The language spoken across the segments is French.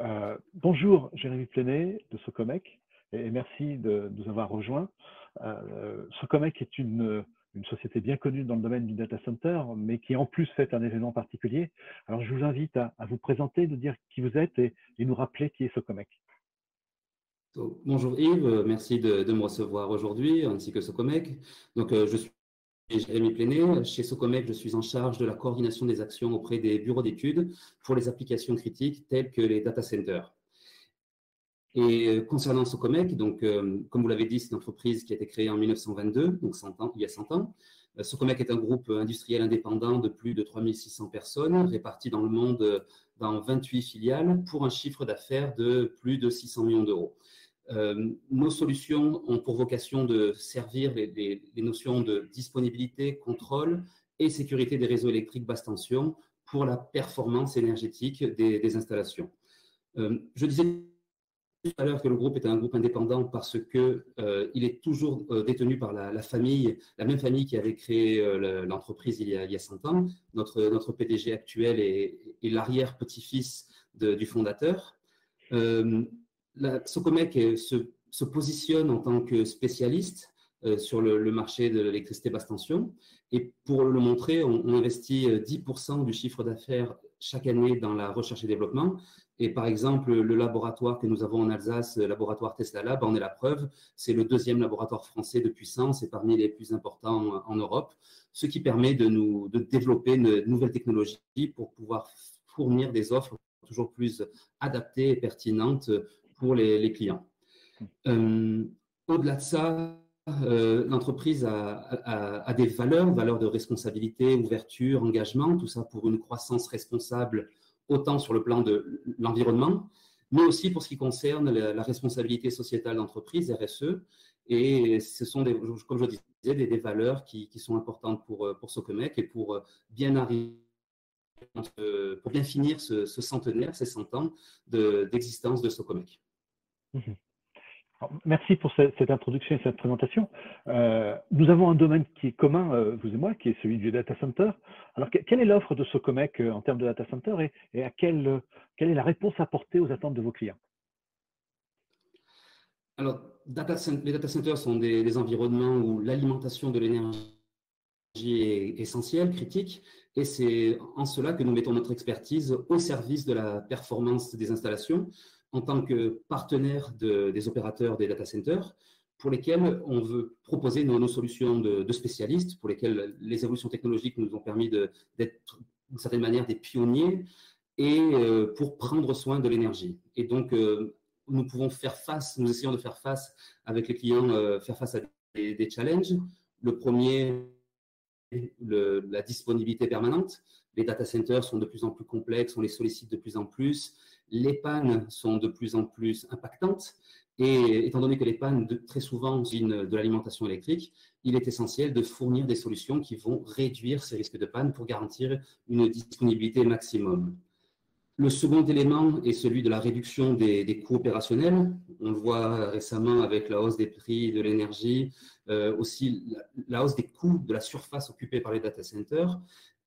Euh, bonjour, Jérémy Plenet de Socomec, et merci de, nous avoir rejoints. Euh, Socomec est une, société bien connue dans le domaine du data center, mais qui en plus fait un événement particulier. Alors je vous invite à, vous présenter, de dire qui vous êtes et, nous rappeler qui est Socomec. Bonjour Yves, merci de, de me recevoir aujourd'hui, ainsi que Socomec. Donc, euh, je suis Jérémy Plenet. Chez Socomec, je suis en charge de la coordination des actions auprès des bureaux d'études pour les applications critiques telles que les data centers. Et euh, concernant Socomec, donc, euh, comme vous l'avez dit, c'est une entreprise qui a été créée en 1922, donc 100 ans, il y a 100 ans. Euh, Socomec est un groupe industriel indépendant de plus de 3600 personnes réparties dans le monde dans 28 filiales pour un chiffre d'affaires de plus de 600 millions d'euros. Euh, nos solutions ont pour vocation de servir les, notions de disponibilité, contrôle et sécurité des réseaux électriques basse tension pour la performance énergétique des, installations. Euh, je disais tout à l'heure que le groupe est un groupe indépendant parce qu'il euh, est toujours détenu par la, famille, la même famille qui avait créé l'entreprise il, il, y a 100 ans. Notre PDG actuel est, l'arrière-petit-fils du fondateur la, Socomec se, positionne en tant que spécialiste euh, sur le, marché de l'électricité basse tension. Et pour le montrer, on, investit 10% euh, du chiffre d'affaires chaque année dans la recherche et développement. Et par exemple, le laboratoire que nous avons en Alsace, le laboratoire Tesla Lab, en est la preuve. C'est le deuxième laboratoire français de puissance et parmi les plus importants en Europe, ce qui permet de nous de développer de nouvelles technologies pour pouvoir fournir des offres toujours plus adaptées et pertinentes pour les, clients. Euh, au-delà de ça, euh, l'entreprise a, des valeurs, valeurs de responsabilité, ouverture, engagement, tout ça pour une croissance responsable autant sur le plan de l'environnement, mais aussi pour ce qui concerne la, responsabilité sociétale d'entreprise, RSE. Et ce sont, comme je disais, des, valeurs qui, sont importantes pour, pour Socomec et pour bien arriver pour bien finir ce, centenaire, ces 100 ans d'existence de, de Socomec. Mhm. merci pour cette, introduction et cette présentation. Euh, nous avons un domaine qui est commun, euh, vous et moi, qui est celui du data center. Alors, quelle est l'offre de Socomec euh, en termes de data center et, à quelle, quelle est la réponse apportée aux attentes de vos clients? Alors, les data centers sont des, environnements où l'alimentation de l'énergie est essentielle, critique, et c'est en cela que nous mettons notre expertise au service de la performance des installations en tant que partenaire des opérateurs des data centers pour lesquels on veut proposer nos, solutions de, spécialistes, pour lesquels les évolutions technologiques nous ont permis d'être d'une certaine manière des pionniers et euh, pour prendre soin de l'énergie. Et donc, euh, nous pouvons faire face, nous essayons de faire face avec les clients, euh, faire face à des, challenges. Le premier, la disponibilité permanente. Les data centers sont de plus en plus complexes, on les sollicite de plus en plus les pannes sont de plus en plus impactantes. Et étant donné que les pannes, de, très souvent, viennent de l'alimentation électrique, il est essentiel de fournir des solutions qui vont réduire ces risques de panne pour garantir une disponibilité maximum. Le second élément est celui de la réduction des, coûts opérationnels. On le voit récemment avec la hausse des prix de l'énergie, euh, aussi la, la, hausse des coûts de la surface occupée par les data centers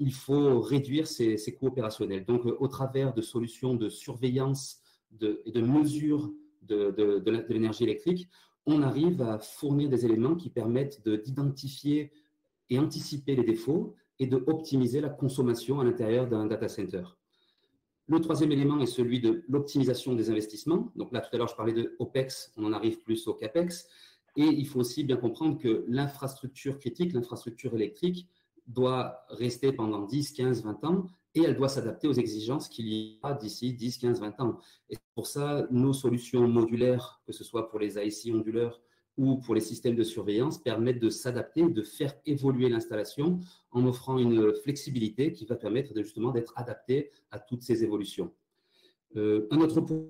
il faut réduire ces, coûts opérationnels. Donc, euh, au travers de solutions de surveillance et de mesures de, l'énergie électrique, on arrive à fournir des éléments qui permettent d'identifier et anticiper les défauts et de optimiser la consommation à l'intérieur d'un data center. Le troisième élément est celui de l'optimisation des investissements. Donc là, tout à l'heure, je parlais de OPEX, on en arrive plus au CAPEX. Et il faut aussi bien comprendre que l'infrastructure critique, l'infrastructure électrique, doit rester pendant 10, 15, 20 ans et elle doit s'adapter aux exigences qu'il y a d'ici 10, 15, 20 ans. Et pour ça, nos solutions modulaires, que ce soit pour les IC onduleurs ou pour les systèmes de surveillance, permettent de s'adapter, de faire évoluer l'installation en offrant une flexibilité qui va permettre justement d'être adapté à toutes ces évolutions. Euh, un autre point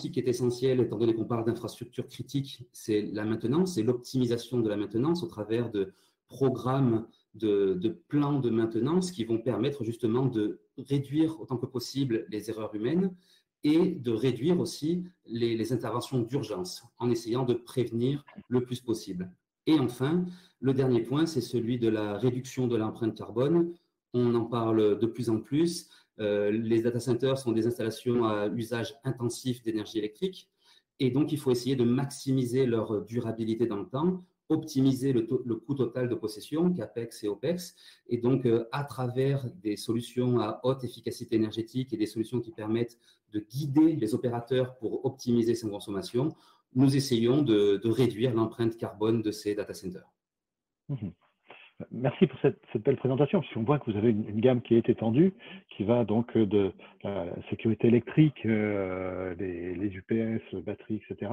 qui est essentiel, étant donné qu'on parle d'infrastructures critiques, c'est la maintenance et l'optimisation de la maintenance au travers de programmes de, plans de maintenance qui vont permettre justement de réduire autant que possible les erreurs humaines et de réduire aussi les, interventions d'urgence en essayant de prévenir le plus possible. Et enfin, le dernier point, c'est celui de la réduction de l'empreinte carbone. On en parle de plus en plus. les data centers sont des installations à usage intensif d'énergie électrique. Et donc, il faut essayer de maximiser leur durabilité dans le temps optimiser le, coût total de possession, CAPEX et OPEX, et donc euh, à travers des solutions à haute efficacité énergétique et des solutions qui permettent de guider les opérateurs pour optimiser ces consommations, nous essayons de, réduire l'empreinte carbone de ces data centers. Mmh Merci pour cette, belle présentation, puisqu'on voit que vous avez une, gamme qui est étendue, qui va donc de la sécurité électrique, euh, les, UPS, batteries, etc.,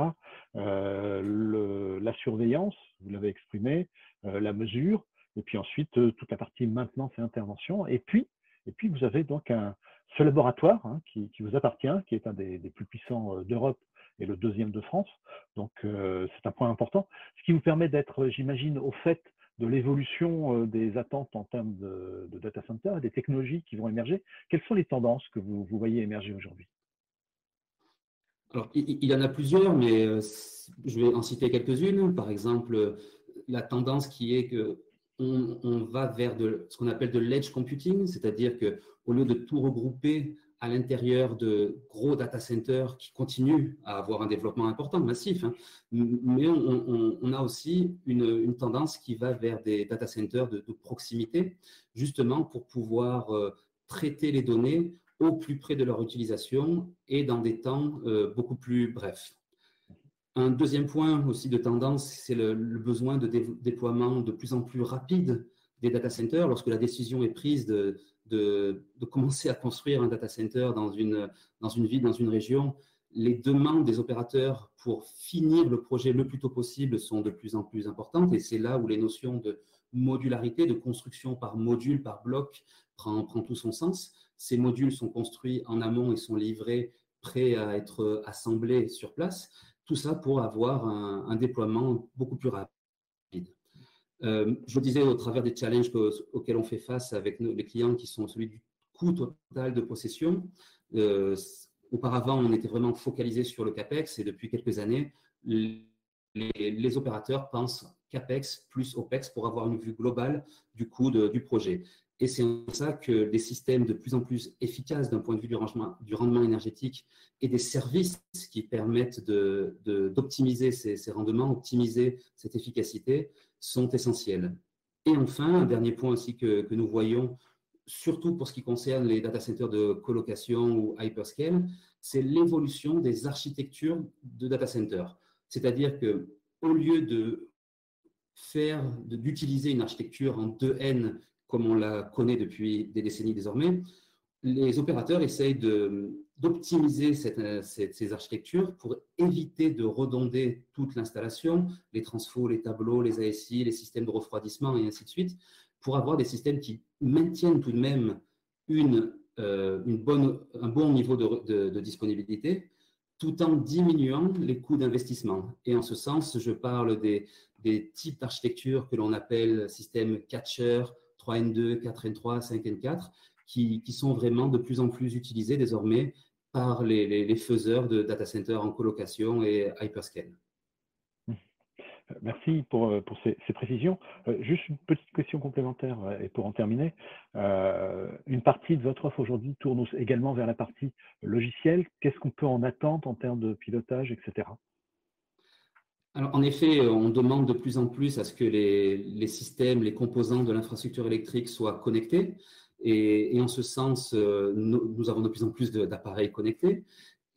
euh, la surveillance, vous l'avez exprimé, euh, la mesure, et puis ensuite toute la partie maintenance et intervention. Et puis, et puis vous avez donc un, ce laboratoire hein, qui, vous appartient, qui est un des plus puissants d'Europe et le deuxième de France. Donc c'est un point important, ce qui vous permet d'être, j'imagine, au fait de l'évolution euh, des attentes en termes de, data center des technologies qui vont émerger. Quelles sont les tendances que vous, voyez émerger aujourd'hui? Alors, il, y en a plusieurs, mais euh, je vais en citer quelques-unes. Par exemple, la tendance qui est que on, va vers de, ce qu'on appelle de l'edge computing, c'est-à-dire que au lieu de tout regrouper à l'intérieur de gros data centers qui continuent à avoir un développement important, massif. Hein. Mais on, a aussi une, tendance qui va vers des data centers de, proximité, justement pour pouvoir euh, traiter les données au plus près de leur utilisation et dans des temps euh, beaucoup plus brefs. Un deuxième point aussi de tendance, c'est le, besoin de déploiement de plus en plus rapide des data centers lorsque la décision est prise de, de, commencer à construire un data center dans une, dans une ville, dans une région, les demandes des opérateurs pour finir le projet le plus tôt possible sont de plus en plus importantes et c'est là où les notions de modularité, de construction par module, par bloc, prend, prend tout son sens. Ces modules sont construits en amont et sont livrés prêts à être assemblés sur place. Tout ça pour avoir un déploiement beaucoup plus rapide. Euh, je vous disais au travers des challenges auxquels on fait face avec les clients qui sont celui du coût total de possession. Euh, auparavant, on était vraiment focalisé sur le CAPEX et depuis quelques années, les, opérateurs pensent CAPEX plus OPEX pour avoir une vue globale du coût du projet. Et c'est en ça que des systèmes de plus en plus efficaces d'un point de vue du, du, rendement énergétique et des services qui permettent d'optimiser ces, ces, rendements, optimiser cette efficacité, sont essentiels. Et enfin, un dernier point aussi que, que, nous voyons, surtout pour ce qui concerne les data centers de colocation ou hyperscale, c'est l'évolution des architectures de data centers. C'est-à-dire que au lieu de faire, d'utiliser une architecture en 2N comme on la connaît depuis des décennies désormais, les opérateurs essayent d'optimiser ces architectures pour éviter de redonder toute l'installation, les transfos, les tableaux, les ASI, les systèmes de refroidissement et ainsi de suite, pour avoir des systèmes qui maintiennent tout de même une, euh, bonne, un bon niveau de, disponibilité, tout en diminuant les coûts d'investissement. Et en ce sens, je parle des, des types d'architecture que l'on appelle système catcher, 3N2, 4N3, 5N4, qui, sont vraiment de plus en plus utilisés désormais par les, faiseurs de data centers en colocation et hyperscale. Merci pour, euh, pour ces, précisions. Euh, juste une petite question complémentaire euh, et pour en terminer. une partie de votre offre aujourd'hui tourne également vers la partie logicielle. Qu'est-ce qu'on peut en attendre en termes de pilotage, etc. Alors, en effet, on demande de plus en plus à ce que les, les systèmes, les composants de l'infrastructure électrique soient connectés. Et, en ce sens, euh, nous, avons de plus en plus d'appareils connectés.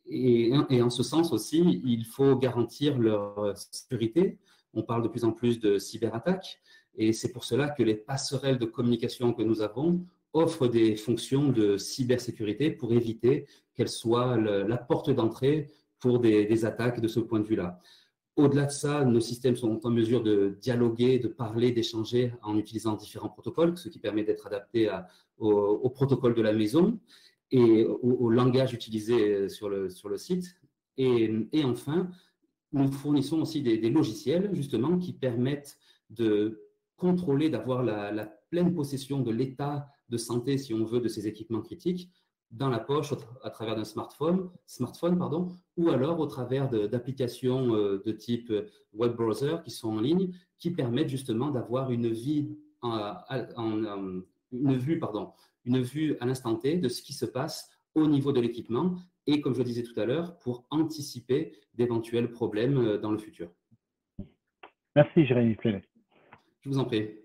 Et, en ce sens aussi, il faut garantir leur sécurité. On parle de plus en plus de cyberattaques. Et c'est pour cela que les passerelles de communication que nous avons offrent des fonctions de cybersécurité pour éviter qu'elles soient la porte d'entrée pour des attaques de ce point de vue-là. Au-delà de ça, nos systèmes sont en mesure de dialoguer, de parler, d'échanger en utilisant différents protocoles, ce qui permet d'être adapté au, protocole de la maison et au, langage utilisé sur le, sur le site. Et, enfin, nous fournissons aussi des, logiciels, justement, qui permettent de contrôler, d'avoir la, pleine possession de l'état de santé, si on veut, de ces équipements critiques, dans la poche à travers d'un smartphone, smartphone pardon, ou alors au travers d'applications euh, de, type euh, web browser qui sont en ligne, qui permettent justement d'avoir une vie, en, une vue pardon, une vue à l'instant T de ce qui se passe au niveau de l'équipement et, comme je le disais tout à l'heure, pour anticiper d'éventuels problèmes dans le futur. Merci Jérémy Plenet. Je vous en prie.